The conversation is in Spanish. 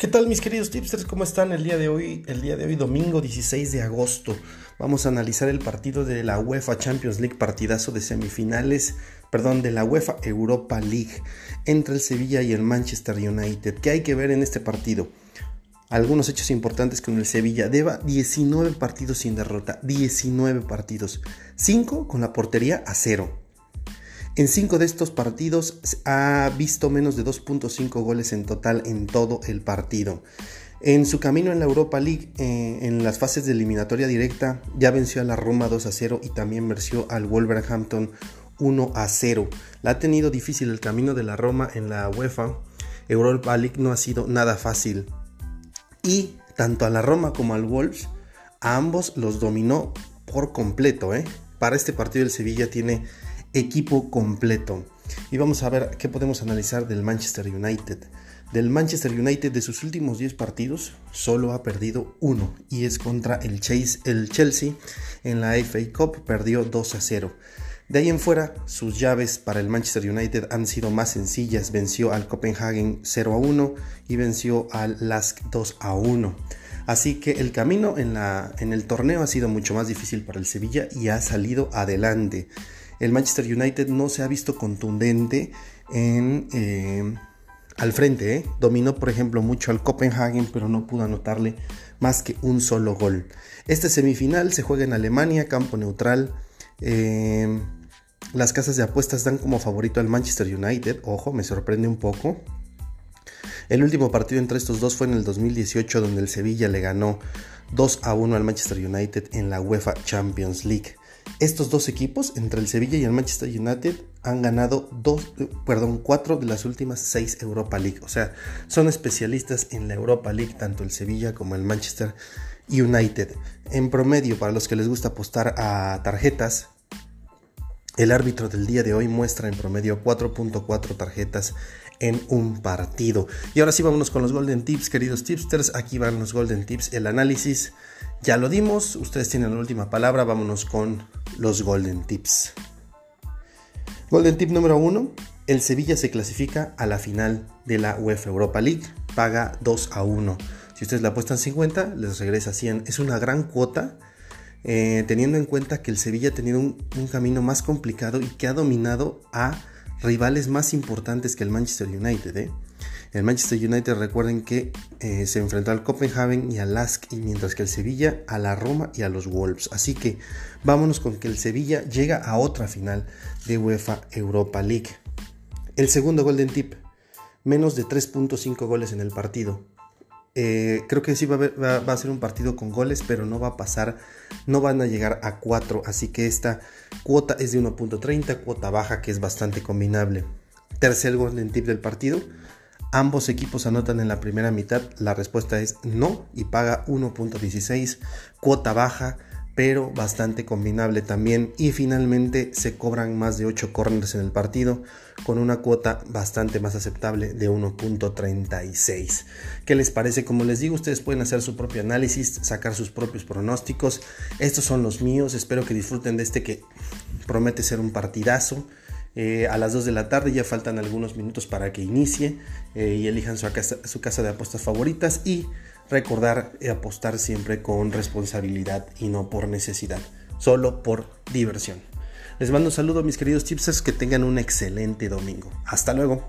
¿Qué tal mis queridos tipsters? ¿Cómo están el día de hoy? El día de hoy, domingo 16 de agosto, vamos a analizar el partido de la UEFA Champions League, partidazo de semifinales, perdón, de la UEFA Europa League entre el Sevilla y el Manchester United. ¿Qué hay que ver en este partido? Algunos hechos importantes con el Sevilla. Deba 19 partidos sin derrota, 19 partidos, 5 con la portería a cero. En cinco de estos partidos ha visto menos de 2.5 goles en total en todo el partido. En su camino en la Europa League, eh, en las fases de eliminatoria directa, ya venció a la Roma 2 a 0 y también venció al Wolverhampton 1 a 0. La ha tenido difícil el camino de la Roma en la UEFA. Europa League no ha sido nada fácil. Y tanto a la Roma como al Wolves, a ambos los dominó por completo. ¿eh? Para este partido el Sevilla tiene equipo completo. Y vamos a ver qué podemos analizar del Manchester United. Del Manchester United de sus últimos 10 partidos solo ha perdido uno y es contra el, Chase, el Chelsea en la FA Cup perdió 2 a 0. De ahí en fuera, sus llaves para el Manchester United han sido más sencillas. Venció al Copenhagen 0 a 1 y venció al Lask 2 a 1. Así que el camino en, la, en el torneo ha sido mucho más difícil para el Sevilla y ha salido adelante el Manchester United no se ha visto contundente en, eh, al frente. ¿eh? Dominó, por ejemplo, mucho al Copenhagen, pero no pudo anotarle más que un solo gol. Este semifinal se juega en Alemania, campo neutral. Eh, las casas de apuestas dan como favorito al Manchester United. Ojo, me sorprende un poco. El último partido entre estos dos fue en el 2018, donde el Sevilla le ganó 2 a 1 al Manchester United en la UEFA Champions League. Estos dos equipos, entre el Sevilla y el Manchester United, han ganado dos, perdón, cuatro de las últimas seis Europa League. O sea, son especialistas en la Europa League, tanto el Sevilla como el Manchester United. En promedio, para los que les gusta apostar a tarjetas, el árbitro del día de hoy muestra en promedio 4.4 tarjetas en un partido. Y ahora sí vámonos con los Golden Tips, queridos tipsters. Aquí van los Golden Tips, el análisis. Ya lo dimos, ustedes tienen la última palabra, vámonos con los Golden Tips. Golden Tip número 1, el Sevilla se clasifica a la final de la UEFA Europa League, paga 2 a 1. Si ustedes la apuestan 50, les regresa 100. Es una gran cuota, eh, teniendo en cuenta que el Sevilla ha tenido un, un camino más complicado y que ha dominado a rivales más importantes que el Manchester United. ¿eh? El Manchester United recuerden que eh, se enfrentó al Copenhagen y al Lask y mientras que el Sevilla a la Roma y a los Wolves. Así que vámonos con que el Sevilla llega a otra final de UEFA Europa League. El segundo golden tip, menos de 3.5 goles en el partido. Eh, creo que sí va a, ser un partido con goles, pero no va a pasar, no van a llegar a 4, así que esta cuota es de 1.30, cuota baja que es bastante combinable. Tercer golden tip del partido, ambos equipos anotan en la primera mitad, la respuesta es no y paga 1.16, cuota baja pero bastante combinable también. Y finalmente se cobran más de 8 corners en el partido con una cuota bastante más aceptable de 1.36. ¿Qué les parece? Como les digo, ustedes pueden hacer su propio análisis, sacar sus propios pronósticos. Estos son los míos. Espero que disfruten de este que promete ser un partidazo. Eh, a las 2 de la tarde ya faltan algunos minutos para que inicie eh, y elijan su casa, su casa de apuestas favoritas y recordar y apostar siempre con responsabilidad y no por necesidad, solo por diversión. Les mando un saludo mis queridos chipsers, que tengan un excelente domingo. Hasta luego.